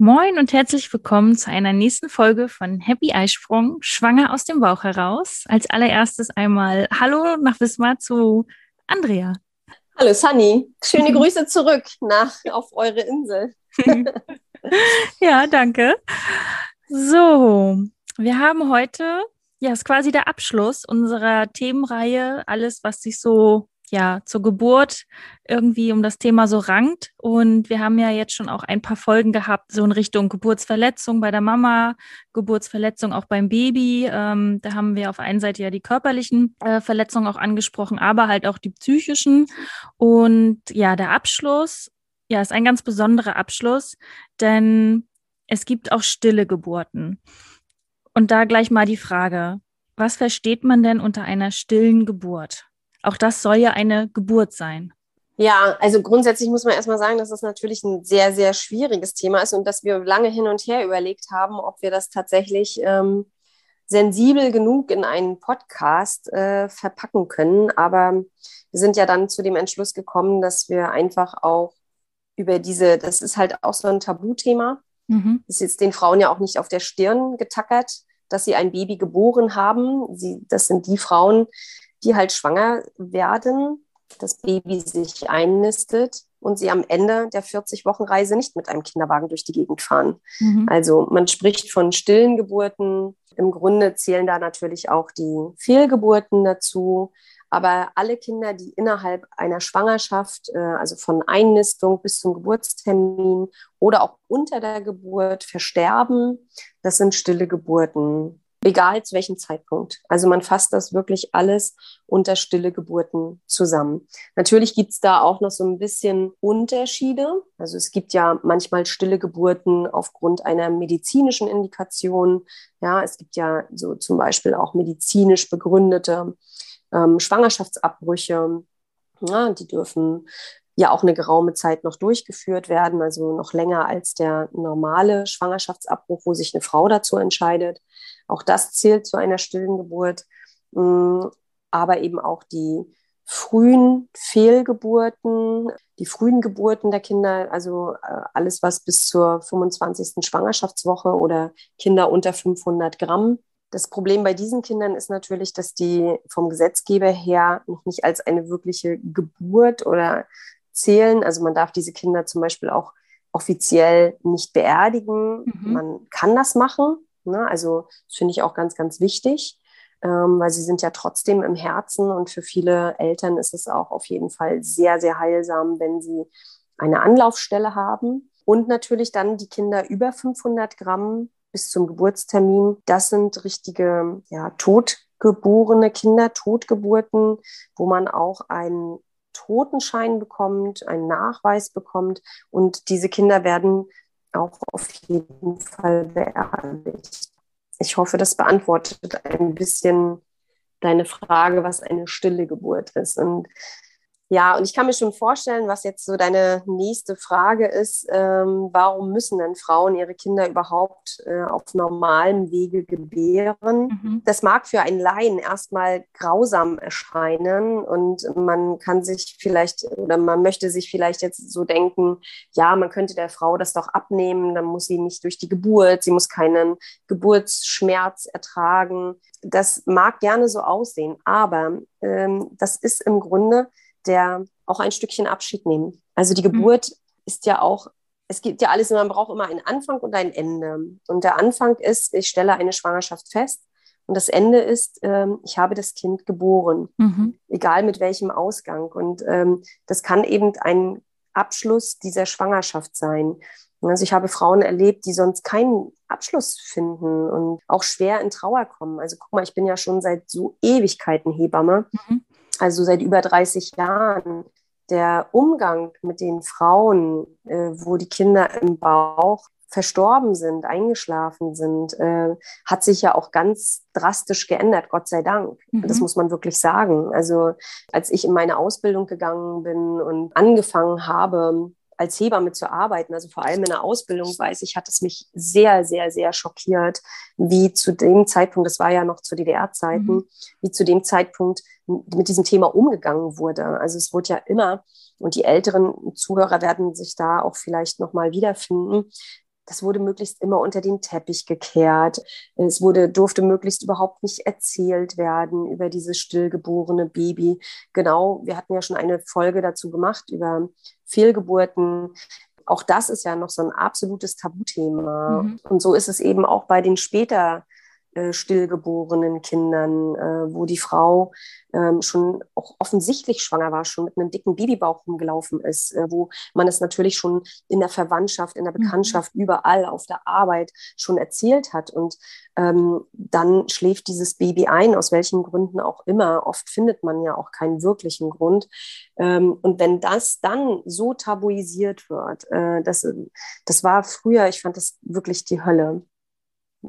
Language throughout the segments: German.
Moin und herzlich willkommen zu einer nächsten Folge von Happy Eisprung, schwanger aus dem Bauch heraus. Als allererstes einmal Hallo nach Wismar zu Andrea. Hallo Sunny, schöne Grüße zurück nach auf eure Insel. ja, danke. So, wir haben heute, ja, ist quasi der Abschluss unserer Themenreihe, alles, was sich so, ja, zur Geburt irgendwie um das Thema so rankt. Und wir haben ja jetzt schon auch ein paar Folgen gehabt, so in Richtung Geburtsverletzung bei der Mama, Geburtsverletzung auch beim Baby. Ähm, da haben wir auf einer Seite ja die körperlichen äh, Verletzungen auch angesprochen, aber halt auch die psychischen. Und ja, der Abschluss, ja, ist ein ganz besonderer Abschluss, denn es gibt auch stille Geburten. Und da gleich mal die Frage, was versteht man denn unter einer stillen Geburt? Auch das soll ja eine Geburt sein. Ja, also grundsätzlich muss man erstmal sagen, dass das natürlich ein sehr, sehr schwieriges Thema ist und dass wir lange hin und her überlegt haben, ob wir das tatsächlich ähm, sensibel genug in einen Podcast äh, verpacken können. Aber wir sind ja dann zu dem Entschluss gekommen, dass wir einfach auch über diese, das ist halt auch so ein Tabuthema. Mhm. Das ist jetzt den Frauen ja auch nicht auf der Stirn getackert, dass sie ein Baby geboren haben. Sie, das sind die Frauen, die halt schwanger werden, das Baby sich einnistet und sie am Ende der 40-Wochen-Reise nicht mit einem Kinderwagen durch die Gegend fahren. Mhm. Also man spricht von stillen Geburten. Im Grunde zählen da natürlich auch die Fehlgeburten dazu. Aber alle Kinder, die innerhalb einer Schwangerschaft, äh, also von Einnistung bis zum Geburtstermin oder auch unter der Geburt versterben, das sind stille Geburten egal zu welchem Zeitpunkt. Also man fasst das wirklich alles unter stille Geburten zusammen. Natürlich gibt es da auch noch so ein bisschen Unterschiede. Also es gibt ja manchmal stille Geburten aufgrund einer medizinischen Indikation. Ja, es gibt ja so zum Beispiel auch medizinisch begründete ähm, Schwangerschaftsabbrüche. Ja, die dürfen ja auch eine geraume Zeit noch durchgeführt werden, also noch länger als der normale Schwangerschaftsabbruch, wo sich eine Frau dazu entscheidet. Auch das zählt zu einer stillen Geburt, mm, aber eben auch die frühen Fehlgeburten, die frühen Geburten der Kinder, also äh, alles, was bis zur 25. Schwangerschaftswoche oder Kinder unter 500 Gramm. Das Problem bei diesen Kindern ist natürlich, dass die vom Gesetzgeber her noch nicht als eine wirkliche Geburt oder zählen. Also man darf diese Kinder zum Beispiel auch offiziell nicht beerdigen. Mhm. Man kann das machen. Ne? Also das finde ich auch ganz, ganz wichtig, ähm, weil sie sind ja trotzdem im Herzen und für viele Eltern ist es auch auf jeden Fall sehr, sehr heilsam, wenn sie eine Anlaufstelle haben. Und natürlich dann die Kinder über 500 Gramm bis zum Geburtstermin. Das sind richtige ja, totgeborene Kinder, Totgeburten, wo man auch einen Totenschein bekommt, einen Nachweis bekommt und diese Kinder werden auch auf jeden Fall beerdigt. Ich hoffe, das beantwortet ein bisschen deine Frage, was eine stille Geburt ist. Und ja, und ich kann mir schon vorstellen, was jetzt so deine nächste Frage ist. Ähm, warum müssen denn Frauen ihre Kinder überhaupt äh, auf normalem Wege gebären? Mhm. Das mag für einen Laien erstmal grausam erscheinen und man kann sich vielleicht oder man möchte sich vielleicht jetzt so denken, ja, man könnte der Frau das doch abnehmen, dann muss sie nicht durch die Geburt, sie muss keinen Geburtsschmerz ertragen. Das mag gerne so aussehen, aber ähm, das ist im Grunde der auch ein Stückchen Abschied nehmen. Also die Geburt ist ja auch, es gibt ja alles, man braucht immer einen Anfang und ein Ende. Und der Anfang ist, ich stelle eine Schwangerschaft fest. Und das Ende ist, ähm, ich habe das Kind geboren, Mhm. egal mit welchem Ausgang. Und ähm, das kann eben ein Abschluss dieser Schwangerschaft sein. Also ich habe Frauen erlebt, die sonst keinen Abschluss finden und auch schwer in Trauer kommen. Also guck mal, ich bin ja schon seit so Ewigkeiten Hebamme Mhm. Also seit über 30 Jahren. der Umgang mit den Frauen, äh, wo die Kinder im Bauch verstorben sind, eingeschlafen sind, äh, hat sich ja auch ganz drastisch geändert, Gott sei Dank. Mhm. Das muss man wirklich sagen. Also als ich in meine Ausbildung gegangen bin und angefangen habe, als Hebamme zu arbeiten, also vor allem in der Ausbildung, weiß ich, hat es mich sehr, sehr, sehr schockiert, wie zu dem Zeitpunkt, das war ja noch zu DDR-Zeiten, mhm. wie zu dem Zeitpunkt mit diesem Thema umgegangen wurde. Also es wurde ja immer, und die älteren Zuhörer werden sich da auch vielleicht nochmal wiederfinden, das wurde möglichst immer unter den Teppich gekehrt. Es wurde, durfte möglichst überhaupt nicht erzählt werden über dieses stillgeborene Baby. Genau, wir hatten ja schon eine Folge dazu gemacht über Fehlgeburten. Auch das ist ja noch so ein absolutes Tabuthema. Mhm. Und so ist es eben auch bei den später stillgeborenen Kindern, äh, wo die Frau ähm, schon auch offensichtlich schwanger war, schon mit einem dicken Babybauch rumgelaufen ist, äh, wo man es natürlich schon in der Verwandtschaft, in der mhm. Bekanntschaft, mhm. überall auf der Arbeit schon erzählt hat. Und ähm, dann schläft dieses Baby ein, aus welchen Gründen auch immer. Oft findet man ja auch keinen wirklichen Grund. Ähm, und wenn das dann so tabuisiert wird, äh, das, das war früher, ich fand das wirklich die Hölle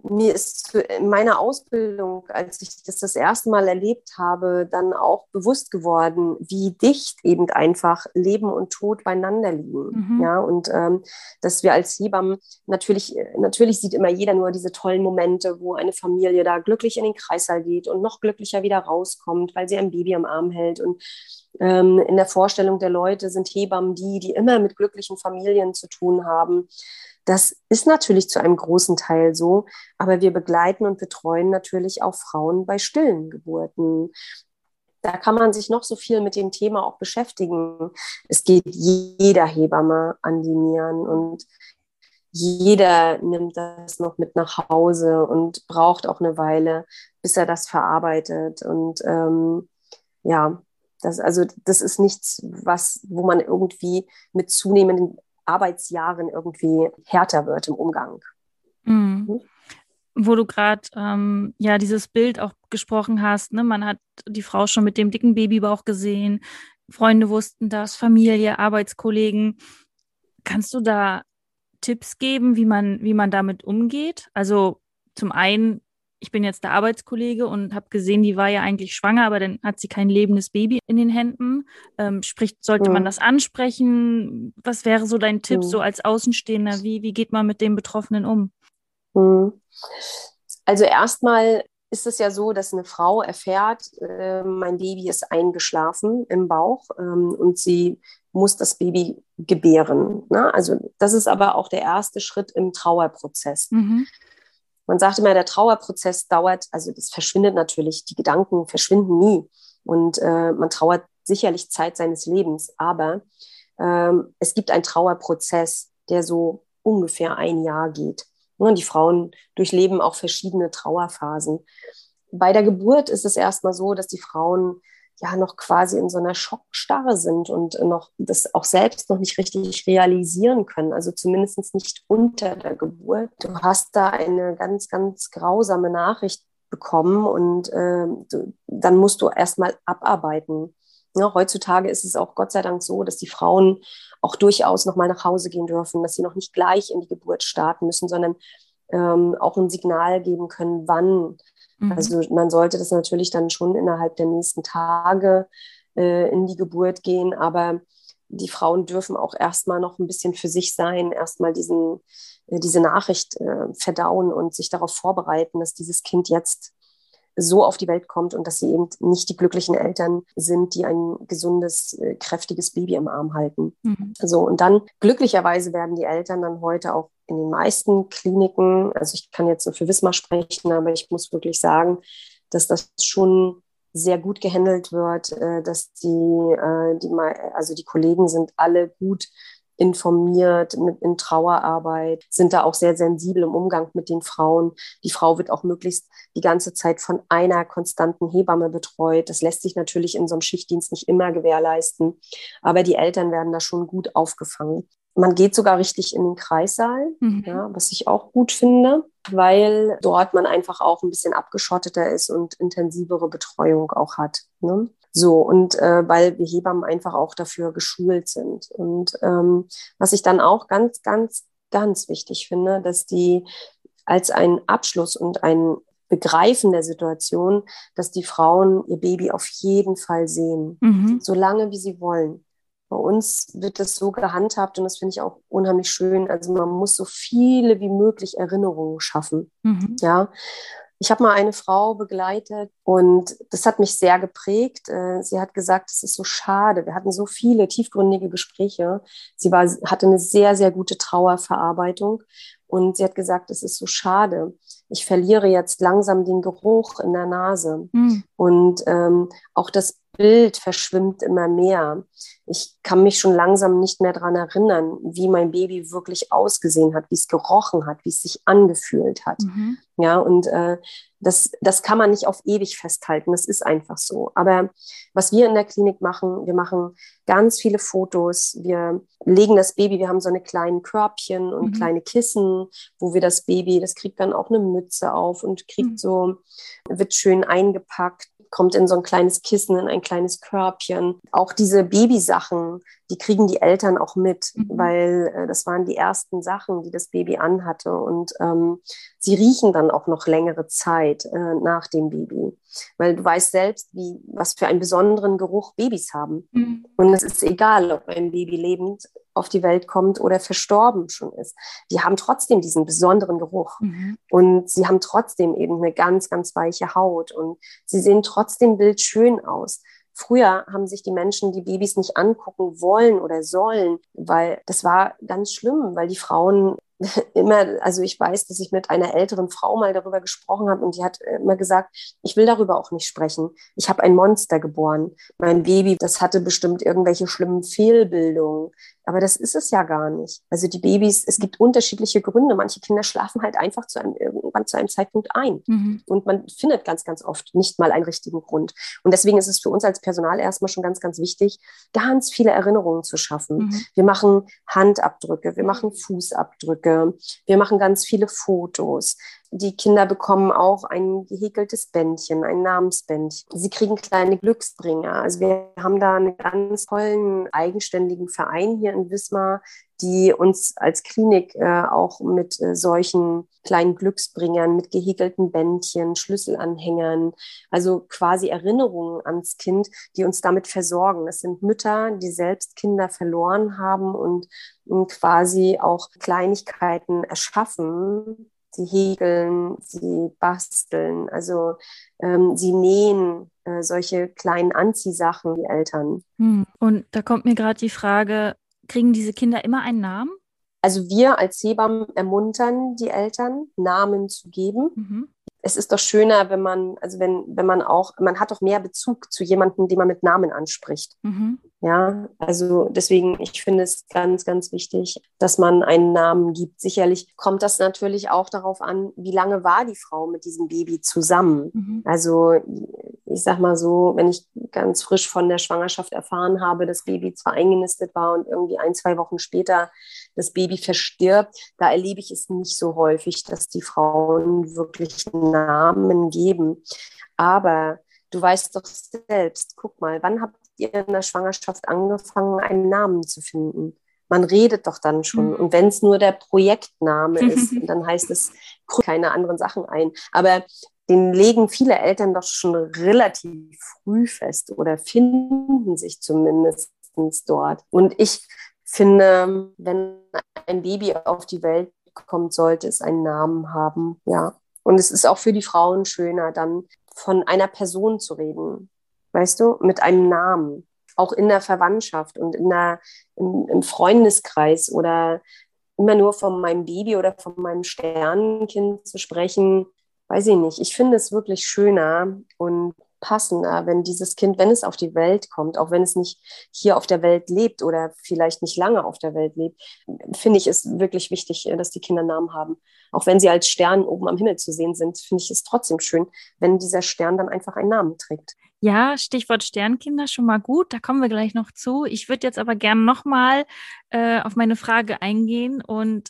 mir ist in meiner Ausbildung, als ich das das erste Mal erlebt habe, dann auch bewusst geworden, wie dicht eben einfach Leben und Tod beieinander liegen. Mhm. Ja, und ähm, dass wir als Hebammen natürlich, natürlich sieht immer jeder nur diese tollen Momente, wo eine Familie da glücklich in den Kreissaal geht und noch glücklicher wieder rauskommt, weil sie ein Baby am Arm hält. Und ähm, in der Vorstellung der Leute sind Hebammen die, die immer mit glücklichen Familien zu tun haben. Das ist natürlich zu einem großen Teil so, aber wir begleiten und betreuen natürlich auch Frauen bei stillen Geburten. Da kann man sich noch so viel mit dem Thema auch beschäftigen. Es geht jeder Hebamme an die Nieren und jeder nimmt das noch mit nach Hause und braucht auch eine Weile, bis er das verarbeitet. Und ähm, ja, das, also das ist nichts, was, wo man irgendwie mit zunehmenden Arbeitsjahren irgendwie härter wird im Umgang. Mhm. Mhm. Wo du gerade ähm, ja dieses Bild auch gesprochen hast, ne? man hat die Frau schon mit dem dicken Babybauch gesehen, Freunde wussten das, Familie, Arbeitskollegen. Kannst du da Tipps geben, wie man, wie man damit umgeht? Also zum einen ich bin jetzt der Arbeitskollege und habe gesehen, die war ja eigentlich schwanger, aber dann hat sie kein lebendes Baby in den Händen. Ähm, sprich, sollte mhm. man das ansprechen? Was wäre so dein Tipp, mhm. so als Außenstehender? Wie, wie geht man mit dem Betroffenen um? Mhm. Also erstmal ist es ja so, dass eine Frau erfährt, äh, mein Baby ist eingeschlafen im Bauch ähm, und sie muss das Baby gebären. Ne? Also das ist aber auch der erste Schritt im Trauerprozess. Mhm. Man sagt immer, der Trauerprozess dauert, also das verschwindet natürlich, die Gedanken verschwinden nie. Und äh, man trauert sicherlich Zeit seines Lebens, aber ähm, es gibt einen Trauerprozess, der so ungefähr ein Jahr geht. Und die Frauen durchleben auch verschiedene Trauerphasen. Bei der Geburt ist es erstmal so, dass die Frauen ja noch quasi in so einer Schockstarre sind und noch das auch selbst noch nicht richtig realisieren können, also zumindest nicht unter der Geburt. Du hast da eine ganz, ganz grausame Nachricht bekommen und äh, du, dann musst du erstmal abarbeiten. Ja, heutzutage ist es auch Gott sei Dank so, dass die Frauen auch durchaus noch mal nach Hause gehen dürfen, dass sie noch nicht gleich in die Geburt starten müssen, sondern ähm, auch ein Signal geben können, wann Mhm. Also man sollte das natürlich dann schon innerhalb der nächsten Tage äh, in die Geburt gehen, aber die Frauen dürfen auch erstmal noch ein bisschen für sich sein, erstmal diesen, äh, diese Nachricht äh, verdauen und sich darauf vorbereiten, dass dieses Kind jetzt so auf die Welt kommt und dass sie eben nicht die glücklichen Eltern sind, die ein gesundes, äh, kräftiges Baby im Arm halten. Mhm. So, und dann glücklicherweise werden die Eltern dann heute auch in den meisten Kliniken, also ich kann jetzt nur für Wismar sprechen, aber ich muss wirklich sagen, dass das schon sehr gut gehandelt wird, äh, dass die, äh, die, also die Kollegen sind alle gut informiert mit, in Trauerarbeit, sind da auch sehr sensibel im Umgang mit den Frauen. Die Frau wird auch möglichst die ganze Zeit von einer konstanten Hebamme betreut. Das lässt sich natürlich in so einem Schichtdienst nicht immer gewährleisten, aber die Eltern werden da schon gut aufgefangen. Man geht sogar richtig in den Kreissaal, mhm. ja, was ich auch gut finde, weil dort man einfach auch ein bisschen abgeschotteter ist und intensivere Betreuung auch hat. Ne? So, und äh, weil wir Hebammen einfach auch dafür geschult sind. Und ähm, was ich dann auch ganz, ganz, ganz wichtig finde, dass die als ein Abschluss und ein Begreifen der Situation, dass die Frauen ihr Baby auf jeden Fall sehen, mhm. so lange wie sie wollen. Bei uns wird das so gehandhabt und das finde ich auch unheimlich schön. Also man muss so viele wie möglich Erinnerungen schaffen. Mhm. Ja. Ich habe mal eine Frau begleitet und das hat mich sehr geprägt. Äh, sie hat gesagt, es ist so schade. Wir hatten so viele tiefgründige Gespräche. Sie war, hatte eine sehr, sehr gute Trauerverarbeitung und sie hat gesagt, es ist so schade. Ich verliere jetzt langsam den Geruch in der Nase. Mhm. Und ähm, auch das Bild verschwimmt immer mehr. Ich kann mich schon langsam nicht mehr daran erinnern, wie mein Baby wirklich ausgesehen hat, wie es gerochen hat, wie es sich angefühlt hat. Mhm. Ja, und äh, das, das kann man nicht auf ewig festhalten. Das ist einfach so. Aber was wir in der Klinik machen, wir machen ganz viele Fotos. Wir legen das Baby, wir haben so eine kleinen Körbchen und mhm. kleine Kissen, wo wir das Baby, das kriegt dann auch eine Mütze auf und kriegt mhm. so, wird schön eingepackt kommt in so ein kleines Kissen, in ein kleines Körbchen. Auch diese Babysachen, die kriegen die Eltern auch mit, mhm. weil äh, das waren die ersten Sachen, die das Baby anhatte. Und ähm, sie riechen dann auch noch längere Zeit äh, nach dem Baby. Weil du weißt selbst, wie, was für einen besonderen Geruch Babys haben. Mhm. Und es ist egal, ob ein Baby lebend auf die Welt kommt oder verstorben schon ist. Die haben trotzdem diesen besonderen Geruch. Mhm. Und sie haben trotzdem eben eine ganz, ganz weiche Haut. Und sie sehen trotzdem bildschön aus. Früher haben sich die Menschen die Babys nicht angucken wollen oder sollen, weil das war ganz schlimm, weil die Frauen immer, also ich weiß, dass ich mit einer älteren Frau mal darüber gesprochen habe und die hat immer gesagt, ich will darüber auch nicht sprechen. Ich habe ein Monster geboren. Mein Baby, das hatte bestimmt irgendwelche schlimmen Fehlbildungen. Aber das ist es ja gar nicht. Also die Babys, es gibt unterschiedliche Gründe. Manche Kinder schlafen halt einfach zu einem, irgendwann zu einem Zeitpunkt ein. Mhm. Und man findet ganz, ganz oft nicht mal einen richtigen Grund. Und deswegen ist es für uns als Personal erstmal schon ganz, ganz wichtig, ganz viele Erinnerungen zu schaffen. Mhm. Wir machen Handabdrücke, wir machen Fußabdrücke, wir machen ganz viele Fotos die Kinder bekommen auch ein gehäkeltes Bändchen, ein Namensbändchen. Sie kriegen kleine Glücksbringer. Also wir haben da einen ganz tollen, eigenständigen Verein hier in Wismar, die uns als Klinik äh, auch mit äh, solchen kleinen Glücksbringern, mit gehäkelten Bändchen, Schlüsselanhängern, also quasi Erinnerungen ans Kind, die uns damit versorgen. Das sind Mütter, die selbst Kinder verloren haben und, und quasi auch Kleinigkeiten erschaffen, sie häkeln, sie basteln, also ähm, sie nähen äh, solche kleinen Anziehsachen, die Eltern. Hm. Und da kommt mir gerade die Frage, kriegen diese Kinder immer einen Namen? Also wir als Hebammen ermuntern die Eltern, Namen zu geben. Mhm es ist doch schöner, wenn man, also wenn, wenn man auch, man hat doch mehr Bezug zu jemandem, den man mit Namen anspricht. Mhm. Ja, also deswegen, ich finde es ganz, ganz wichtig, dass man einen Namen gibt. Sicherlich kommt das natürlich auch darauf an, wie lange war die Frau mit diesem Baby zusammen. Mhm. Also ich sag mal so, wenn ich ganz frisch von der Schwangerschaft erfahren habe, das Baby zwar eingenistet war und irgendwie ein, zwei Wochen später das Baby verstirbt, da erlebe ich es nicht so häufig, dass die Frauen wirklich Namen geben. Aber du weißt doch selbst, guck mal, wann habt ihr in der Schwangerschaft angefangen, einen Namen zu finden? Man redet doch dann schon. Mhm. Und wenn es nur der Projektname ist, dann heißt es keine anderen Sachen ein. Aber den legen viele Eltern doch schon relativ früh fest oder finden sich zumindest dort. Und ich finde, wenn ein Baby auf die Welt kommt, sollte es einen Namen haben. Ja. Und es ist auch für die Frauen schöner, dann von einer Person zu reden. Weißt du, mit einem Namen. Auch in der Verwandtschaft und in der, im, im Freundeskreis oder immer nur von meinem Baby oder von meinem Sternenkind zu sprechen, weiß ich nicht. Ich finde es wirklich schöner und passender, wenn dieses Kind, wenn es auf die Welt kommt, auch wenn es nicht hier auf der Welt lebt oder vielleicht nicht lange auf der Welt lebt, finde ich es wirklich wichtig, äh, dass die Kinder Namen haben. Auch wenn sie als Stern oben am Himmel zu sehen sind, finde ich es trotzdem schön, wenn dieser Stern dann einfach einen Namen trägt. Ja, Stichwort Sternkinder schon mal gut, da kommen wir gleich noch zu. Ich würde jetzt aber gerne nochmal äh, auf meine Frage eingehen und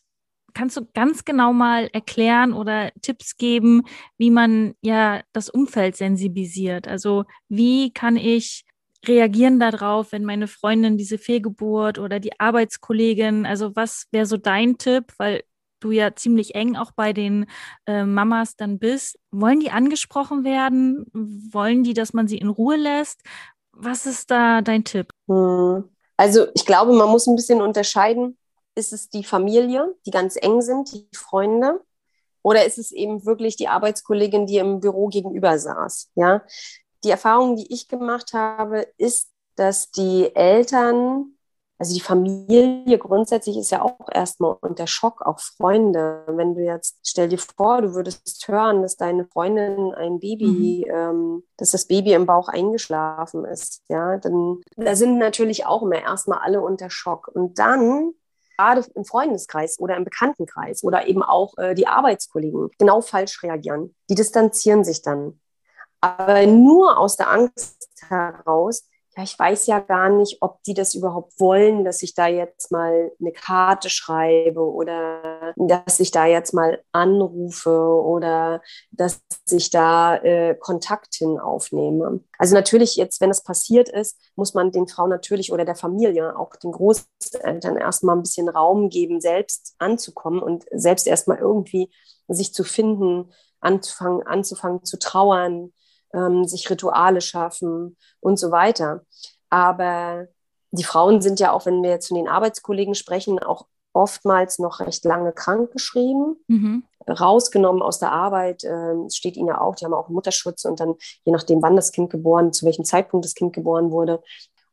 kannst du ganz genau mal erklären oder Tipps geben, wie man ja das Umfeld sensibilisiert? Also wie kann ich reagieren darauf, wenn meine Freundin diese Fehlgeburt oder die Arbeitskollegin, also was wäre so dein Tipp, weil du ja ziemlich eng auch bei den äh, Mamas dann bist. Wollen die angesprochen werden? Wollen die, dass man sie in Ruhe lässt? Was ist da dein Tipp? Hm. Also ich glaube, man muss ein bisschen unterscheiden. Ist es die Familie, die ganz eng sind, die Freunde? Oder ist es eben wirklich die Arbeitskollegin, die im Büro gegenüber saß? Ja, die Erfahrung, die ich gemacht habe, ist, dass die Eltern, also die Familie grundsätzlich ist ja auch erstmal unter Schock, auch Freunde. Wenn du jetzt, stell dir vor, du würdest hören, dass deine Freundin ein Baby, mhm. ähm, dass das Baby im Bauch eingeschlafen ist, ja, dann da sind natürlich auch immer erstmal alle unter Schock. Und dann gerade im Freundeskreis oder im Bekanntenkreis oder eben auch äh, die Arbeitskollegen genau falsch reagieren. Die distanzieren sich dann. Aber nur aus der Angst heraus, ja, ich weiß ja gar nicht, ob die das überhaupt wollen, dass ich da jetzt mal eine Karte schreibe oder dass ich da jetzt mal anrufe oder dass ich da äh, Kontakt hin aufnehme. Also natürlich jetzt, wenn es passiert ist, muss man den Frauen natürlich oder der Familie, auch den Großeltern erstmal ein bisschen Raum geben, selbst anzukommen und selbst erstmal irgendwie sich zu finden, anzufangen, anzufangen zu trauern, ähm, sich Rituale schaffen und so weiter. Aber die Frauen sind ja auch, wenn wir jetzt von den Arbeitskollegen sprechen, auch oftmals noch recht lange krankgeschrieben, mhm. rausgenommen aus der Arbeit. Es steht ihnen ja auch, die haben auch Mutterschutz und dann, je nachdem, wann das Kind geboren, zu welchem Zeitpunkt das Kind geboren wurde.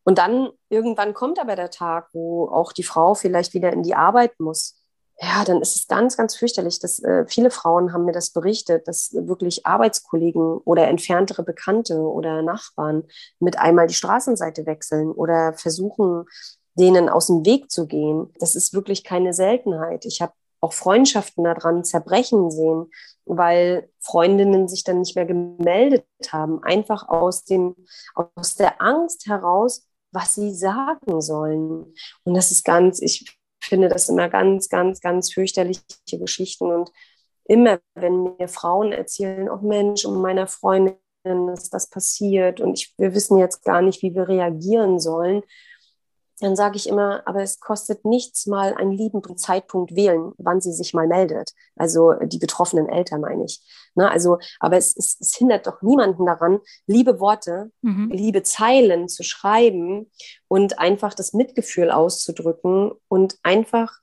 Und dann irgendwann kommt aber der Tag, wo auch die Frau vielleicht wieder in die Arbeit muss ja, dann ist es ganz, ganz fürchterlich. Dass, äh, viele Frauen haben mir das berichtet, dass wirklich Arbeitskollegen oder entferntere Bekannte oder Nachbarn mit einmal die Straßenseite wechseln oder versuchen, denen aus dem Weg zu gehen. Das ist wirklich keine Seltenheit. Ich habe auch Freundschaften daran zerbrechen sehen, weil Freundinnen sich dann nicht mehr gemeldet haben, einfach aus, dem, aus der Angst heraus, was sie sagen sollen. Und das ist ganz, ich finde das immer ganz, ganz, ganz fürchterliche Geschichten. Und immer, wenn mir Frauen erzählen, oh Mensch, um meiner Freundin ist das passiert und ich, wir wissen jetzt gar nicht, wie wir reagieren sollen, dann sage ich immer, aber es kostet nichts mal einen liebenden Zeitpunkt wählen, wann sie sich mal meldet. Also die betroffenen Eltern meine ich. Ne? Also, aber es, es, es hindert doch niemanden daran, liebe Worte, mhm. liebe Zeilen zu schreiben und einfach das Mitgefühl auszudrücken und einfach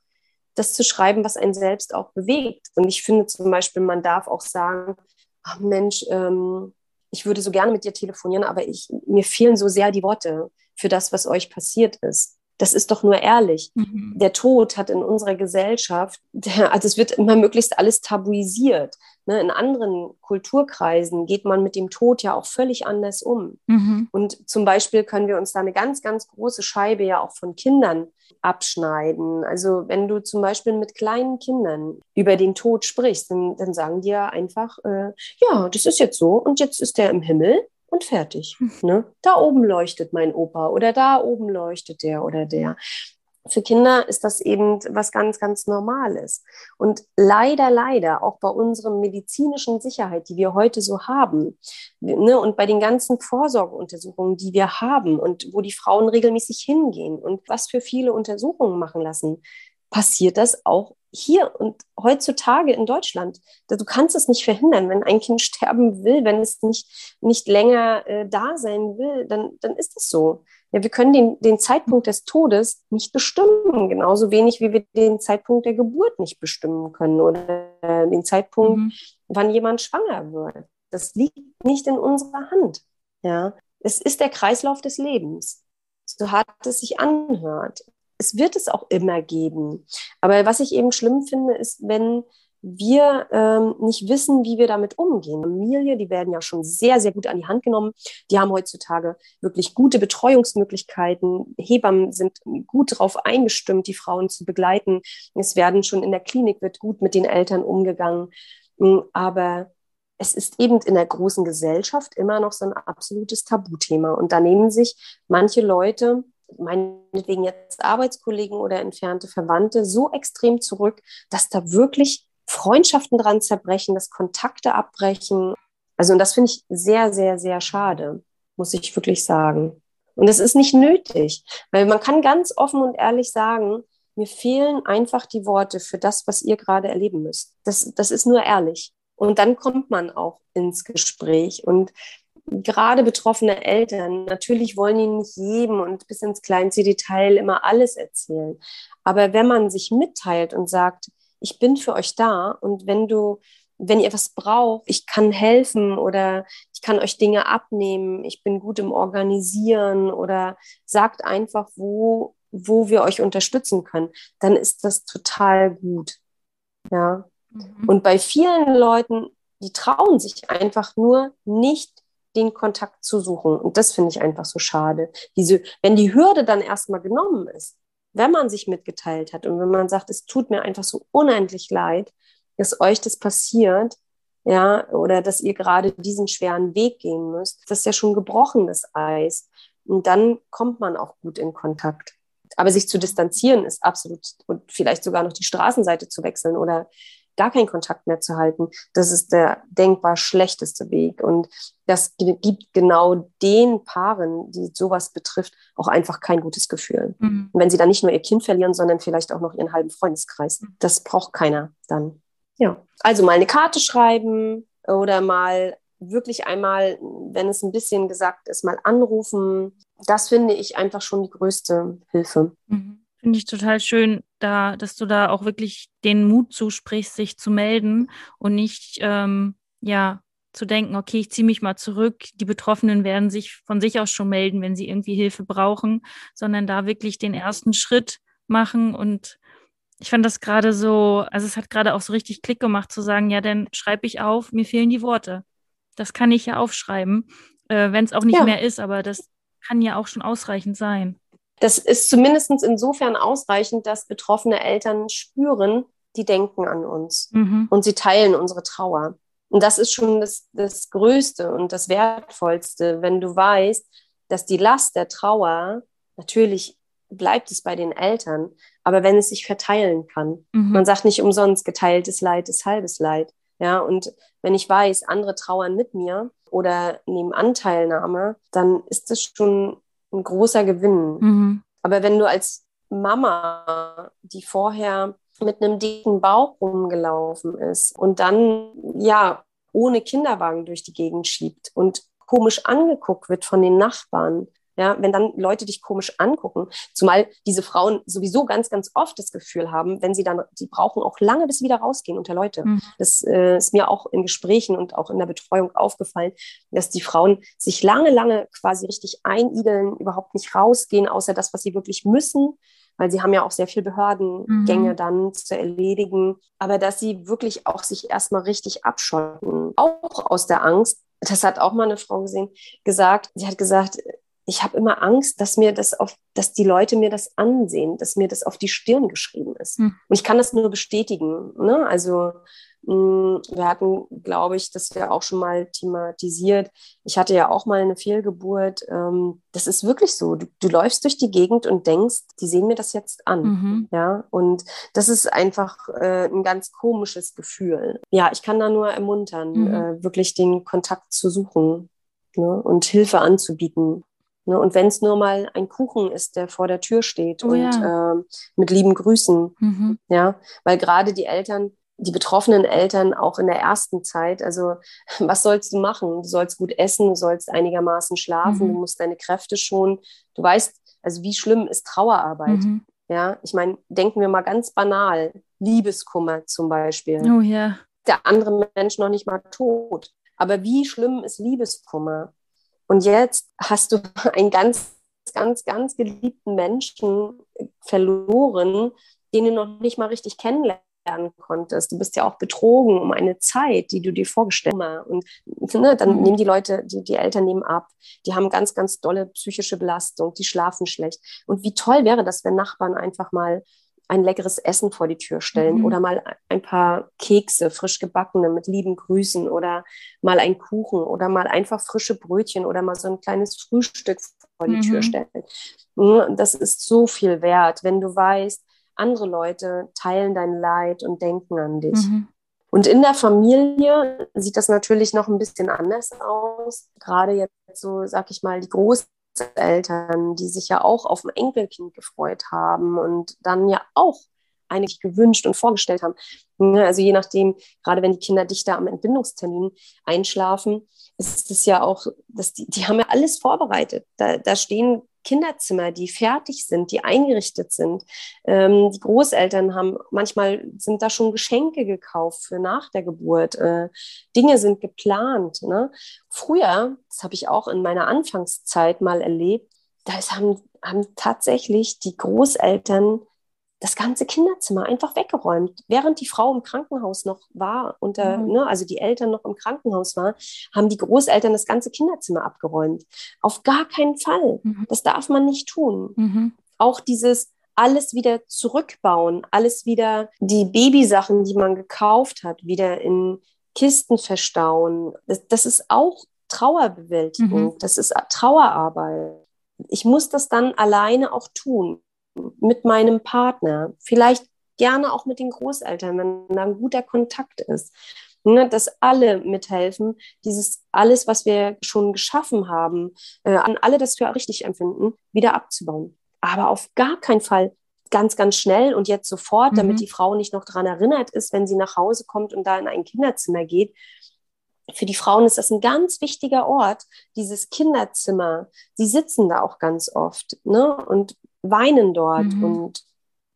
das zu schreiben, was einen selbst auch bewegt. Und ich finde zum Beispiel, man darf auch sagen, ach Mensch, ähm, ich würde so gerne mit dir telefonieren, aber ich, mir fehlen so sehr die Worte für das, was euch passiert ist. Das ist doch nur ehrlich. Mhm. Der Tod hat in unserer Gesellschaft, also es wird immer möglichst alles tabuisiert. Ne? In anderen Kulturkreisen geht man mit dem Tod ja auch völlig anders um. Mhm. Und zum Beispiel können wir uns da eine ganz, ganz große Scheibe ja auch von Kindern abschneiden. Also wenn du zum Beispiel mit kleinen Kindern über den Tod sprichst, dann, dann sagen die ja einfach, äh, ja, das ist jetzt so und jetzt ist der im Himmel und fertig. Hm. Ne? Da oben leuchtet mein Opa oder da oben leuchtet der oder der. Für Kinder ist das eben was ganz, ganz Normales. Und leider, leider, auch bei unserer medizinischen Sicherheit, die wir heute so haben, ne, und bei den ganzen Vorsorgeuntersuchungen, die wir haben und wo die Frauen regelmäßig hingehen und was für viele Untersuchungen machen lassen, passiert das auch hier und heutzutage in Deutschland. Du kannst es nicht verhindern. Wenn ein Kind sterben will, wenn es nicht, nicht länger äh, da sein will, dann, dann ist es so. Ja, wir können den, den Zeitpunkt des Todes nicht bestimmen, genauso wenig wie wir den Zeitpunkt der Geburt nicht bestimmen können oder den Zeitpunkt, mhm. wann jemand schwanger wird. Das liegt nicht in unserer Hand. Ja, es ist der Kreislauf des Lebens. So hart es sich anhört es wird es auch immer geben. Aber was ich eben schlimm finde, ist, wenn wir ähm, nicht wissen, wie wir damit umgehen. Familie, die werden ja schon sehr, sehr gut an die Hand genommen. Die haben heutzutage wirklich gute Betreuungsmöglichkeiten. Hebammen sind gut darauf eingestimmt, die Frauen zu begleiten. Es werden schon in der Klinik wird gut mit den Eltern umgegangen. Hm, aber es ist eben in der großen Gesellschaft immer noch so ein absolutes Tabuthema. Und da nehmen sich manche Leute meinetwegen jetzt Arbeitskollegen oder entfernte Verwandte so extrem zurück, dass da wirklich Freundschaften dran zerbrechen, dass Kontakte abbrechen. Also und das finde ich sehr, sehr, sehr schade, muss ich wirklich sagen. Und das ist nicht nötig, weil man kann ganz offen und ehrlich sagen, mir fehlen einfach die Worte für das, was ihr gerade erleben müsst. Das, das ist nur ehrlich. Und dann kommt man auch ins Gespräch. Und gerade betroffene Eltern, natürlich wollen die nicht jedem und bis ins kleinste Detail immer alles erzählen. Aber wenn man sich mitteilt und sagt, ich bin für euch da und wenn du, wenn ihr was braucht, ich kann helfen oder ich kann euch Dinge abnehmen, ich bin gut im Organisieren oder sagt einfach, wo, wo wir euch unterstützen können, dann ist das total gut. Ja. Mhm. Und bei vielen Leuten, die trauen sich einfach nur nicht den Kontakt zu suchen. Und das finde ich einfach so schade. Diese, wenn die Hürde dann erstmal genommen ist, wenn man sich mitgeteilt hat und wenn man sagt, es tut mir einfach so unendlich leid, dass euch das passiert, ja, oder dass ihr gerade diesen schweren Weg gehen müsst, das ist ja schon gebrochenes Eis. Und dann kommt man auch gut in Kontakt. Aber sich zu distanzieren ist absolut und vielleicht sogar noch die Straßenseite zu wechseln oder gar keinen Kontakt mehr zu halten, das ist der denkbar schlechteste Weg. Und das gibt genau den Paaren, die sowas betrifft, auch einfach kein gutes Gefühl. Mhm. wenn sie dann nicht nur ihr Kind verlieren, sondern vielleicht auch noch ihren halben Freundeskreis. Mhm. Das braucht keiner dann. Ja. Also mal eine Karte schreiben oder mal wirklich einmal, wenn es ein bisschen gesagt ist, mal anrufen. Das finde ich einfach schon die größte Hilfe. Mhm. Finde ich total schön, da, dass du da auch wirklich den Mut zusprichst, sich zu melden und nicht ähm, ja zu denken, okay, ich ziehe mich mal zurück. Die Betroffenen werden sich von sich aus schon melden, wenn sie irgendwie Hilfe brauchen, sondern da wirklich den ersten Schritt machen und ich fand das gerade so, also es hat gerade auch so richtig Klick gemacht zu sagen, ja, dann schreibe ich auf, mir fehlen die Worte. Das kann ich ja aufschreiben, äh, wenn es auch nicht ja. mehr ist, aber das kann ja auch schon ausreichend sein. Das ist zumindest insofern ausreichend, dass betroffene Eltern spüren, die denken an uns mhm. und sie teilen unsere Trauer. Und das ist schon das, das Größte und das Wertvollste, wenn du weißt, dass die Last der Trauer, natürlich bleibt es bei den Eltern, aber wenn es sich verteilen kann. Mhm. Man sagt nicht umsonst, geteiltes Leid ist halbes Leid. Ja, und wenn ich weiß, andere trauern mit mir oder nehmen Anteilnahme, dann ist das schon ein großer Gewinn. Mhm. Aber wenn du als Mama, die vorher mit einem dicken Bauch rumgelaufen ist und dann ja ohne Kinderwagen durch die Gegend schiebt und komisch angeguckt wird von den Nachbarn, ja, wenn dann Leute dich komisch angucken, zumal diese Frauen sowieso ganz, ganz oft das Gefühl haben, wenn sie dann, die brauchen auch lange, bis sie wieder rausgehen unter Leute. Mhm. Das äh, ist mir auch in Gesprächen und auch in der Betreuung aufgefallen, dass die Frauen sich lange, lange quasi richtig einigeln, überhaupt nicht rausgehen, außer das, was sie wirklich müssen weil sie haben ja auch sehr viel Behördengänge mhm. dann zu erledigen, aber dass sie wirklich auch sich erstmal richtig abschotten, auch aus der Angst. Das hat auch mal eine Frau gesehen, gesagt. Sie hat gesagt, ich habe immer Angst, dass mir das auf, dass die Leute mir das ansehen, dass mir das auf die Stirn geschrieben ist. Hm. Und ich kann das nur bestätigen. Ne? Also mh, mm, wir hatten, glaube ich, das wäre auch schon mal thematisiert. Ich hatte ja auch mal eine Fehlgeburt. Ähm, das ist wirklich so. Du, du, läufst durch die Gegend und denkst, die sehen mir das jetzt an. Mhm. Ja, und das ist einfach äh, ein ganz komisches Gefühl. Ja, ich kann da nur ermuntern, mhm. äh, wirklich den Kontakt zu suchen. Ne? und Hilfe anzubieten. Ne? Und wenn es nur mal ein Kuchen ist, der vor der Tür steht oh, und ja. äh, mit lieben Grüßen, mhm. ja, weil gerade die Eltern, die betroffenen Eltern auch in der ersten Zeit, also was sollst du machen? Du sollst gut essen, du sollst einigermaßen schlafen, mhm. du musst deine Kräfte schonen. Du weißt, also wie schlimm ist Trauerarbeit? Mhm. Ja, ich meine, denken wir mal ganz banal, Liebeskummer zum Beispiel. Oh ja. Der andere Mensch noch nicht mal tot. Aber wie schlimm ist Liebeskummer? Und jetzt hast du einen ganz, ganz, ganz geliebten Menschen verloren, den du noch nicht mal richtig kennenlernen konntest. Du bist ja auch betrogen um eine Zeit, die du dir vorgestellt hast. Und ne, dann mhm. nehmen die Leute, die, die Eltern nehmen ab. Die haben ganz, ganz dolle psychische Belastung. Die schlafen schlecht. Und wie toll wäre das, wenn Nachbarn einfach mal ein leckeres Essen vor die Tür stellen mhm. oder mal ein paar Kekse, frisch gebackene mit lieben Grüßen oder mal ein Kuchen oder mal einfach frische Brötchen oder mal so ein kleines Frühstück vor die mhm. Tür stellen. Mhm, das ist so viel wert, wenn du weißt, andere Leute teilen dein Leid und denken an dich. Mhm. Und in der Familie sieht das natürlich noch ein bisschen anders aus. Gerade jetzt so, sag ich mal, die großen Großeltern, die sich ja auch auf ein Enkelkind gefreut haben und dann ja auch eigentlich gewünscht und vorgestellt haben. Also je nachdem, gerade wenn die Kinder dichter am Entbindungstermin einschlafen, ist es ja auch, dass die, die haben ja alles vorbereitet. Da, da stehen Kinderzimmer, die fertig sind, die eingerichtet sind. Ähm, die Großeltern haben, manchmal sind da schon Geschenke gekauft für nach der Geburt. Äh, Dinge sind geplant. Ne? Früher, das habe ich auch in meiner Anfangszeit mal erlebt, da haben, haben tatsächlich die Großeltern das ganze Kinderzimmer einfach weggeräumt. Während die Frau im Krankenhaus noch war, unter, mhm. ne, also die Eltern noch im Krankenhaus waren, haben die Großeltern das ganze Kinderzimmer abgeräumt. Auf gar keinen Fall. Mhm. Das darf man nicht tun. Mhm. Auch dieses alles wieder zurückbauen, alles wieder die Babysachen, die man gekauft hat, wieder in Kisten verstauen. Das, das ist auch Trauerbewältigung, mhm. das ist Trauerarbeit. Ich muss das dann alleine auch tun mit meinem Partner, vielleicht gerne auch mit den Großeltern, wenn da ein guter Kontakt ist. Ne, dass alle mithelfen, dieses alles, was wir schon geschaffen haben, äh, an alle das für richtig empfinden, wieder abzubauen. Aber auf gar keinen Fall ganz, ganz schnell und jetzt sofort, mhm. damit die Frau nicht noch daran erinnert ist, wenn sie nach Hause kommt und da in ein Kinderzimmer geht. Für die Frauen ist das ein ganz wichtiger Ort, dieses Kinderzimmer. Sie sitzen da auch ganz oft ne? und weinen dort. Mhm. Und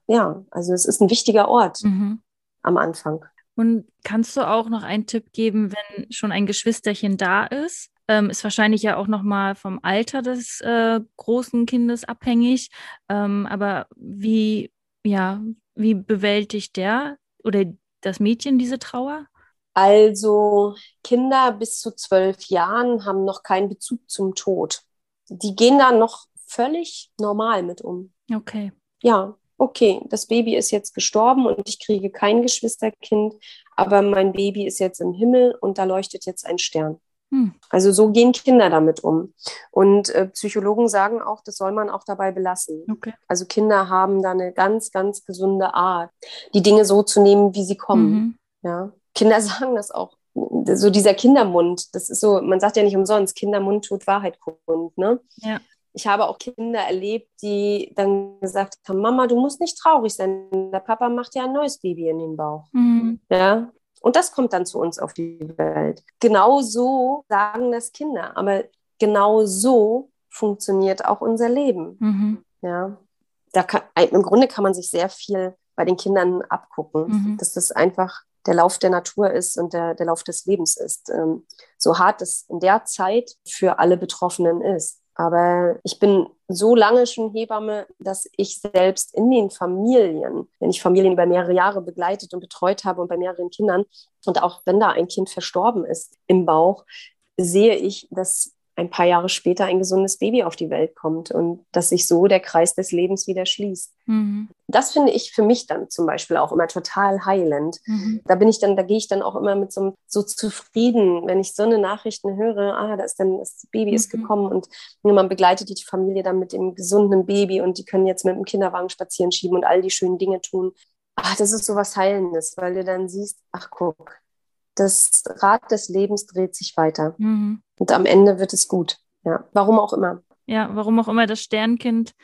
ja, also es ist ein wichtiger Ort mhm. am Anfang. Und kannst du auch noch einen Tipp geben, wenn schon ein Geschwisterchen da ist? Ähm, ist wahrscheinlich ja auch nochmal vom Alter des äh, großen Kindes abhängig. Ähm, aber wie, ja, wie bewältigt der oder das Mädchen diese Trauer? Also Kinder bis zu zwölf Jahren haben noch keinen Bezug zum Tod. Die gehen da noch völlig normal mit um. Okay. Ja, okay, das Baby ist jetzt gestorben und ich kriege kein Geschwisterkind, aber mein Baby ist jetzt im Himmel und da leuchtet jetzt ein Stern. Hm. Also so gehen Kinder damit um. Und äh, Psychologen sagen auch, das soll man auch dabei belassen. Okay. Also Kinder haben da eine ganz, ganz gesunde Art, die Dinge so zu nehmen, wie sie kommen. Mhm. Ja. Kinder sagen das auch. So dieser Kindermund, das ist so, man sagt ja nicht umsonst, Kindermund tut Wahrheit kund. Ne? Ja ich habe auch Kinder erlebt, die dann gesagt haben, Mama, du musst nicht traurig sein, der Papa macht ja ein neues Baby in den Bauch. Mhm. Ja, und das kommt dann zu uns auf die Welt. Genau so sagen das Kinder, aber genau so funktioniert auch unser Leben. Mhm. Ja, da kann, im Grunde kann man sich sehr viel bei den Kindern abgucken, mhm. dass das einfach der Lauf der Natur ist und der, der Lauf des Lebens ist. Ähm, so hart es in der Zeit für alle Betroffenen ist. Aber ich bin so lange schon Hebamme, dass ich selbst in den Familien, wenn ich Familien über mehrere Jahre begleitet und betreut habe und bei mehreren Kindern und auch wenn da ein Kind verstorben ist im Bauch, sehe ich, dass ein paar Jahre später ein gesundes Baby auf die Welt kommt und dass sich so der Kreis des Lebens wieder schließt. Mhm. Das finde ich für mich dann zum Beispiel auch immer total heilend. Mhm. Da bin ich dann, da gehe ich dann auch immer mit so, so zufrieden, wenn ich so eine Nachrichten höre, ah, da ist dann, das Baby mhm. ist gekommen und man begleitet die Familie dann mit dem gesunden Baby und die können jetzt mit dem Kinderwagen spazieren schieben und all die schönen Dinge tun. Ach, das ist so was Heilendes, weil du dann siehst, ach guck, das Rad des Lebens dreht sich weiter. Mhm. Und am Ende wird es gut. Ja, warum auch immer. Ja, warum auch immer das Sternkind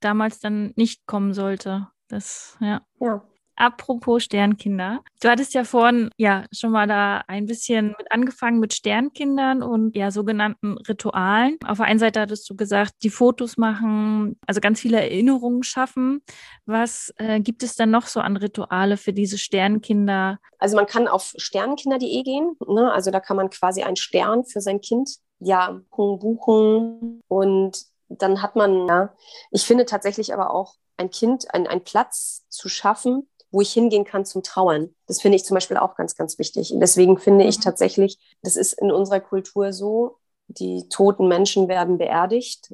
damals dann nicht kommen sollte. Das, ja. Ja. Apropos Sternkinder. Du hattest ja vorhin ja schon mal da ein bisschen mit angefangen mit Sternkindern und ja sogenannten Ritualen. Auf der einen Seite hattest du gesagt, die Fotos machen, also ganz viele Erinnerungen schaffen. Was äh, gibt es dann noch so an Rituale für diese Sternkinder? Also man kann auf sternkinder.de gehen. Ne? Also da kann man quasi einen Stern für sein Kind ja buchen und dann hat man, ja, ich finde tatsächlich aber auch ein Kind, ein, ein Platz zu schaffen, wo ich hingehen kann zum Trauern. Das finde ich zum Beispiel auch ganz, ganz wichtig. Und deswegen finde ich mhm. tatsächlich, das ist in unserer Kultur so, die toten Menschen werden beerdigt,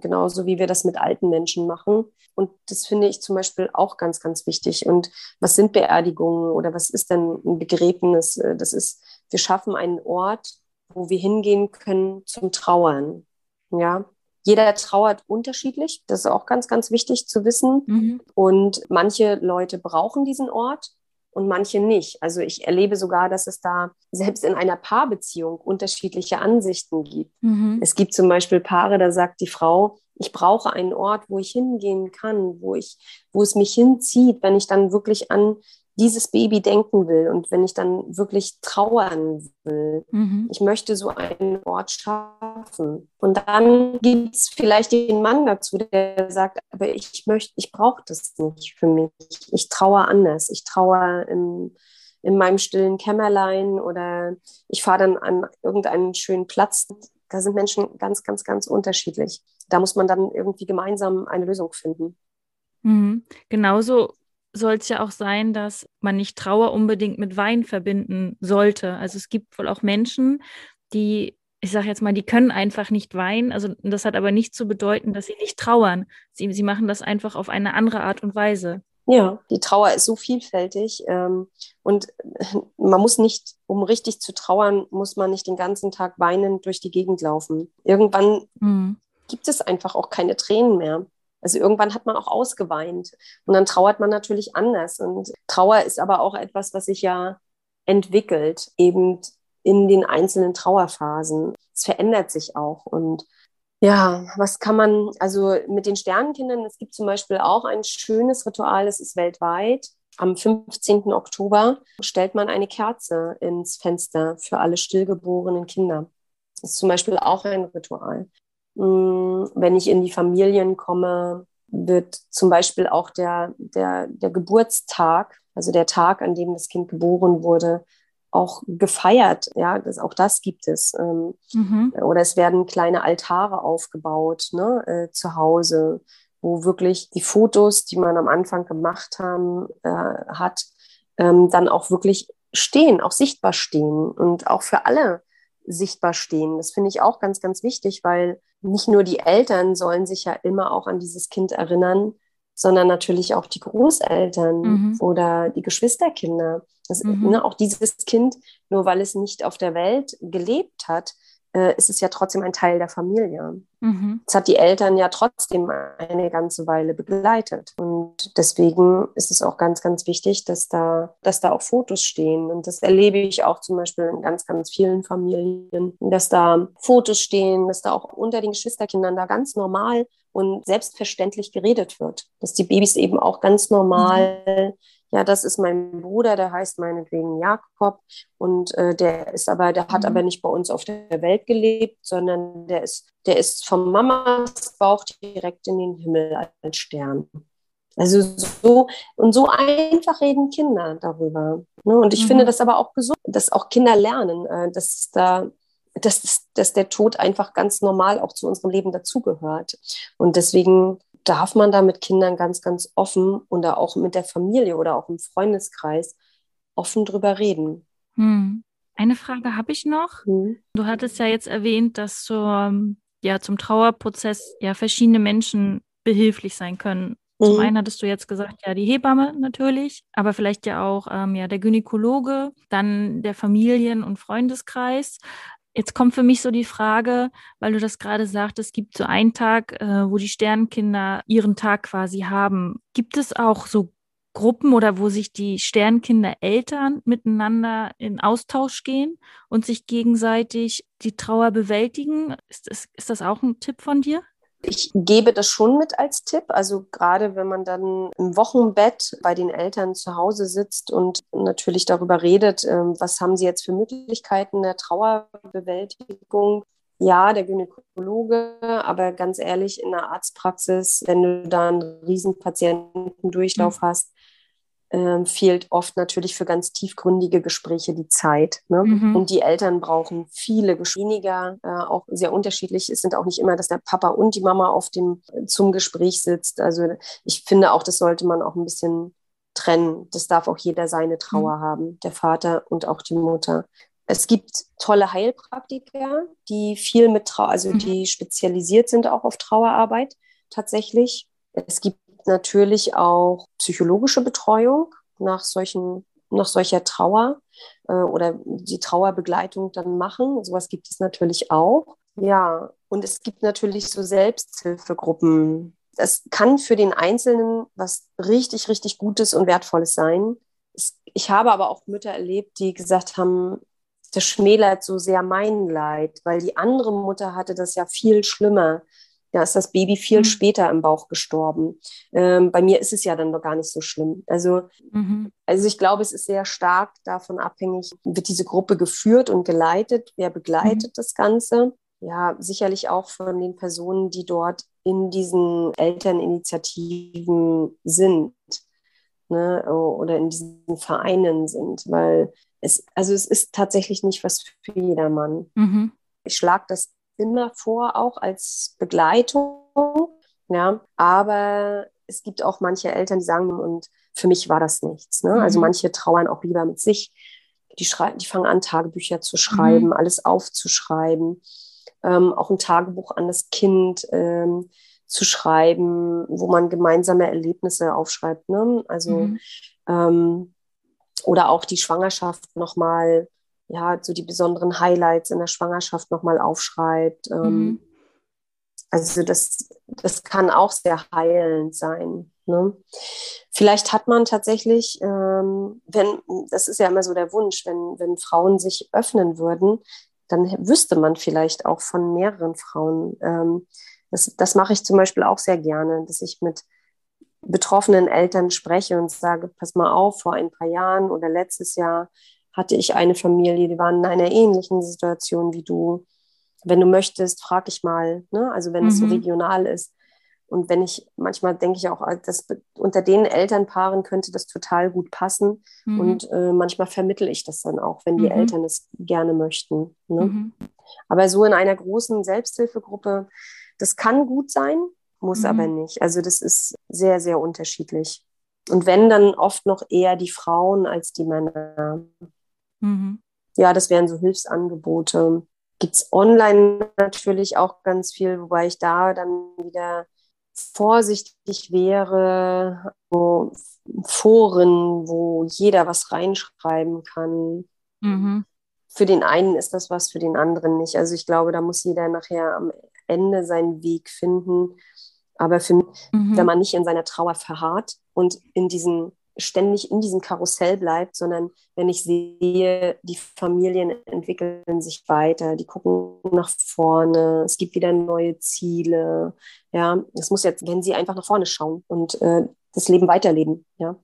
genauso wie wir das mit alten Menschen machen. Und das finde ich zum Beispiel auch ganz, ganz wichtig. Und was sind Beerdigungen oder was ist denn ein Begräbnis? Das ist, wir schaffen einen Ort, wo wir hingehen können zum Trauern. Ja, jeder trauert unterschiedlich. Das ist auch ganz, ganz wichtig zu wissen. Mhm. Und manche Leute brauchen diesen Ort. und manche nicht. Also ich erlebe sogar, dass es da selbst in einer Paarbeziehung unterschiedliche Ansichten gibt. Mhm. Es gibt zum Beispiel Paare, da sagt die Frau, ich brauche einen Ort, wo ich hingehen kann, wo ich, wo es mich hinzieht, wenn ich dann wirklich an dieses Baby denken will und wenn ich dann wirklich trauern will. Mhm. Ich möchte so einen Ort schaffen. Und dann gibt es vielleicht den Mann dazu, der sagt, aber ich möchte, ich brauche das nicht für mich. Ich traue anders. Ich traue in, in meinem stillen Kämmerlein oder ich fahre dann an irgendeinen schönen Platz. Da sind Menschen ganz, ganz, ganz unterschiedlich. Da muss man dann irgendwie gemeinsam eine Lösung finden. Mhm. Genauso soll es ja auch sein, dass man nicht Trauer unbedingt mit Wein verbinden sollte. Also es gibt wohl auch Menschen, die, ich sage jetzt mal, die können einfach nicht weinen. Also das hat aber nicht zu bedeuten, dass sie nicht trauern. Sie, sie machen das einfach auf eine andere Art und Weise. Ja, die Trauer ist so vielfältig ähm, und man muss nicht, um richtig zu trauern, muss man nicht den ganzen Tag weinend durch die Gegend laufen. Irgendwann mhm. gibt es einfach auch keine Tränen mehr. Also irgendwann hat man auch ausgeweint und dann trauert man natürlich anders. Und Trauer ist aber auch etwas, was sich ja entwickelt, eben in den einzelnen Trauerphasen. Es verändert sich auch. Und ja, was kann man, also mit den Sternenkindern, es gibt zum Beispiel auch ein schönes Ritual, das ist weltweit. Am 15. Oktober stellt man eine Kerze ins Fenster für alle stillgeborenen Kinder. Das ist zum Beispiel auch ein Ritual. Mm, wenn ich in die Familien komme, wird zum Beispiel auch der, der, der Geburtstag, also der Tag, an dem das Kind geboren wurde, auch gefeiert. Ja, das, auch das gibt es. Ähm, mhm. Oder es werden kleine Altare aufgebaut ne, äh, zu Hause, wo wirklich die Fotos, die man am Anfang gemacht haben, äh, hat, ähm, dann auch wirklich stehen, auch sichtbar stehen und auch für alle sichtbar stehen. Das finde ich auch ganz, ganz wichtig, weil nicht nur die Eltern sollen sich ja immer auch an dieses Kind erinnern, sondern natürlich auch die Großeltern mhm. oder die Geschwisterkinder. Das, mhm. ne, auch dieses Kind, nur weil es nicht auf der Welt gelebt hat, äh, ist es ja trotzdem ein Teil der Familie. Mhm. Es hat die Eltern ja trotzdem eine ganze Weile begleitet. Und deswegen ist es auch ganz, ganz wichtig, dass da, dass da auch Fotos stehen. Und das erlebe ich auch zum Beispiel in ganz, ganz vielen Familien, dass da Fotos stehen, dass da auch unter den Geschwisterkindern da ganz normal und selbstverständlich geredet wird. Dass die Babys eben auch ganz normal mhm ja, das ist mein Bruder, der heißt meinetwegen Jakob und äh, der ist aber, der hat mhm. aber nicht bei uns auf der Welt gelebt, sondern der ist, der ist vom Mamas Bauch direkt in den Himmel als Stern. Also so und so einfach reden Kinder darüber. Ne? Und ich mhm. finde das aber auch gesund, dass auch Kinder lernen, äh, dass da dass, dass der Tod einfach ganz normal auch zu unserem Leben dazugehört. Und deswegen darf man da mit Kindern ganz, ganz offen und da auch mit der Familie oder auch im Freundeskreis offen drüber reden. Hm. Eine Frage habe ich noch. Hm. Du hattest ja jetzt erwähnt, dass zur, ja, zum Trauerprozess ja verschiedene Menschen behilflich sein können. Zum hm. einen hattest du jetzt gesagt, ja, die Hebamme natürlich, aber vielleicht ja auch ähm, ja, der Gynäkologe, dann der Familien- und Freundeskreis. Jetzt kommt für mich so die Frage, weil du das gerade sagst, es gibt so einen Tag, äh, wo die Sternkinder ihren Tag quasi haben. Gibt es auch so Gruppen oder wo sich die Sternkinder Eltern miteinander in Austausch gehen und sich gegenseitig die Trauer bewältigen? Ist das, ist das auch ein Tipp von dir? Ich gebe das schon mit als Tipp. Also gerade wenn man dann im Wochenbett bei den Eltern zu Hause sitzt und natürlich darüber redet, ähm, was haben sie jetzt für Möglichkeiten der Trauerbewältigung. Ja, der Gynäkologe, aber ganz ehrlich, in der Arztpraxis, wenn du da einen riesen Patientendurchlauf mhm. hast, äh, fehlt oft natürlich für ganz tiefgründige Gespräche die Zeit. Ne? Mhm. Und die Eltern brauchen viele weniger, äh, auch sehr unterschiedlich. Es sind auch nicht immer, dass der Papa und die Mama auf dem zum Gespräch sitzt. Also ich finde auch, das sollte man auch ein bisschen trennen. Das darf auch jeder seine Trauer mhm. haben, der Vater und auch die Mutter. Es gibt tolle Heilpraktiker, die viel mit Trauer, also mhm. die spezialisiert sind auch auf Trauerarbeit tatsächlich. Es gibt natürlich auch psychologische Betreuung nach solchen nach solcher Trauer äh, oder die Trauerbegleitung dann machen. Sowas gibt es natürlich auch. Ja, und es gibt natürlich so Selbsthilfegruppen. Das kann für den Einzelnen was richtig, richtig Gutes und Wertvolles sein. Es Ich habe aber auch Mütter erlebt, die gesagt haben, das schmälert so sehr mein Leid, weil die andere Mutter hatte das ja viel schlimmer. Da ist das Baby viel mhm. später im Bauch gestorben. Ähm, bei mir ist es ja dann noch gar nicht so schlimm. Also, mhm. also ich glaube, es ist sehr stark davon abhängig, wird diese Gruppe geführt und geleitet, wer begleitet mhm. das Ganze. Ja, sicherlich auch von den Personen, die dort in diesen Elterninitiativen sind ne, oder in diesen Vereinen sind, weil es, also es ist tatsächlich nicht was für jedermann. Mhm. Ich schlage das immer vor, auch als Begleitung, ja, aber es gibt auch manche Eltern, die sagen, und für mich war das nichts. Ne? Also mhm. Also manche trauern auch lieber mit sich. Die, die fangen an, Tagebücher zu schreiben, mhm. alles aufzuschreiben, ähm, auch ein Tagebuch an das Kind ähm, zu schreiben, wo man gemeinsame Erlebnisse aufschreibt. Ne? Also mhm. ähm, oder auch die Schwangerschaft nochmal, ja, so die besonderen Highlights in der Schwangerschaft nochmal aufschreibt. Ähm, mhm. Also das, das kann auch sehr heilend sein. Ne? Vielleicht hat man tatsächlich, ähm, wenn, das ist ja immer so der Wunsch, wenn, wenn Frauen sich öffnen würden, dann wüsste man vielleicht auch von mehreren Frauen. Ähm, das, das mache ich zum Beispiel auch sehr gerne, dass ich mit betroffenen Eltern spreche und sage, pass mal auf, vor ein paar Jahren oder letztes Jahr hatte ich eine Familie, die waren in einer ähnlichen Situation wie du. Wenn du möchtest, frag ich mal, ne? also wenn mhm. es so mhm. regional ist. Und wenn ich, manchmal denke ich auch, dass unter den Elternpaaren könnte das total gut passen. Mhm. Und äh, manchmal vermittel ich das dann auch, wenn die mhm. Eltern es gerne möchten. Ne? Mhm. Aber so in einer großen Selbsthilfegruppe, das kann gut sein, muss mhm. aber nicht. Also das ist sehr, sehr unterschiedlich. Und wenn, dann oft noch eher die Frauen als die Männer. Mhm. Ja, das wären so Hilfsangebote. Gibt es online natürlich auch ganz viel, wobei ich da dann wieder vorsichtig wäre, wo Foren, wo jeder was reinschreiben kann. Mhm. Für den einen ist das was, für den anderen nicht. Also ich glaube, da muss jeder nachher am Ende seinen Weg finden. Aber für mich, mhm. wenn man nicht in seiner Trauer verharrt und in diesem ständig in diesem Karussell bleibt, sondern wenn ich sehe, die Familien entwickeln sich weiter, die gucken nach vorne, es gibt wieder neue Ziele. Ja, es muss jetzt, wenn sie einfach nach vorne schauen und äh, das Leben weiterleben. Ja,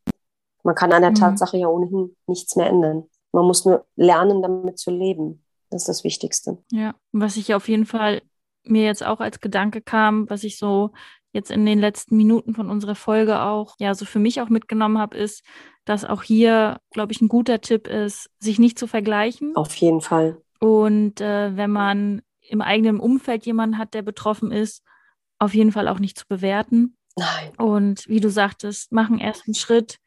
man kann an der mhm. Tatsache ja ohnehin nichts mehr ändern. Man muss nur lernen, damit zu leben. Das ist das Wichtigste. Ja, was ich auf jeden Fall mir jetzt auch als Gedanke kam, was ich so jetzt in den letzten Minuten von unserer Folge auch, ja, so für mich auch mitgenommen habe, ist, dass auch hier, glaube ich, ein guter Tipp ist, sich nicht zu vergleichen. Auf jeden Fall. Und äh, wenn man im eigenen Umfeld jemanden hat, der betroffen ist, auf jeden Fall auch nicht zu bewerten. Nein. Und wie du sagtest, machen erst einen Schritt,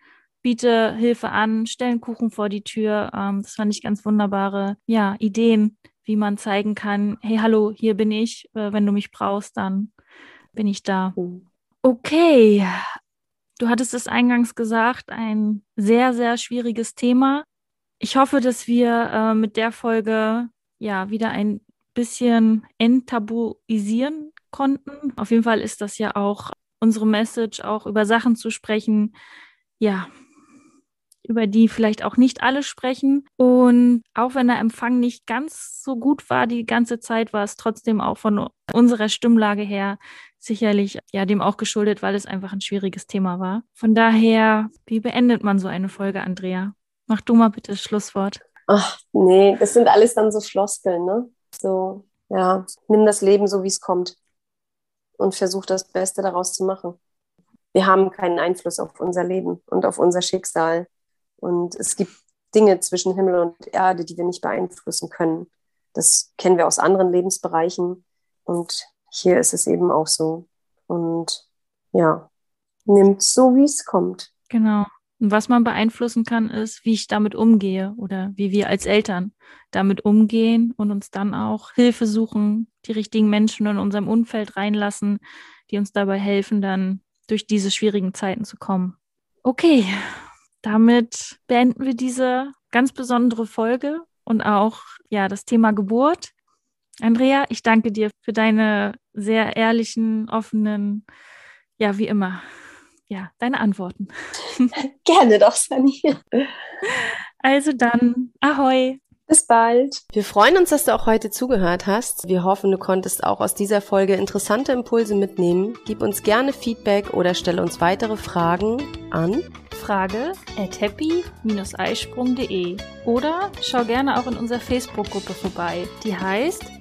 biete Hilfe an, stellen Kuchen vor die Tür. Ähm, das fand ich ganz wunderbare ja, Ideen, wie man zeigen kann, hey, hallo, hier bin ich. Äh, wenn du mich brauchst, dann bin ich da. Mhm. Okay, du hattest es eingangs gesagt, ein sehr, sehr schwieriges Thema. Ich hoffe, dass wir äh, mit der Folge ja wieder ein bisschen enttabuisieren konnten. Auf jeden Fall ist das ja auch unsere Message, auch über Sachen zu sprechen, ja, über die vielleicht auch nicht alle sprechen. Und auch wenn der Empfang nicht ganz so gut war die ganze Zeit, war es trotzdem auch von unserer Stimmlage her sicherlich ja dem auch geschuldet, weil es einfach ein schwieriges Thema war. Von daher, wie beendet man so eine Folge, Andrea? Mach du mal bitte das Schlusswort. Ach, nee, das sind alles dann so Floskeln, ne? So, ja, nimm das Leben so, wie es kommt und versuch das Beste daraus zu machen. Wir haben keinen Einfluss auf unser Leben und auf unser Schicksal. Und es gibt Dinge zwischen Himmel und Erde, die wir nicht beeinflussen können. Das kennen wir aus anderen Lebensbereichen. Und hier ist es eben auch so. Und ja, nimmt so, wie es kommt. Genau. Und was man beeinflussen kann, ist, wie ich damit umgehe oder wie wir als Eltern damit umgehen und uns dann auch Hilfe suchen, die richtigen Menschen in unserem Umfeld reinlassen, die uns dabei helfen, dann durch diese schwierigen Zeiten zu kommen. Okay, damit beenden wir diese ganz besondere Folge und auch ja das Thema Geburt. Andrea, ich danke dir für deine sehr ehrlichen, offenen, ja, wie immer, ja, deine Antworten. Gerne doch, Sani. Also dann, ahoi. Bis bald. Wir freuen uns, dass du auch heute zugehört hast. Wir hoffen, du konntest auch aus dieser Folge interessante Impulse mitnehmen. Gib uns gerne Feedback oder stelle uns weitere Fragen an Frage at happy-eisprung.de oder schau gerne auch in unserer Facebook-Gruppe vorbei. Die heißt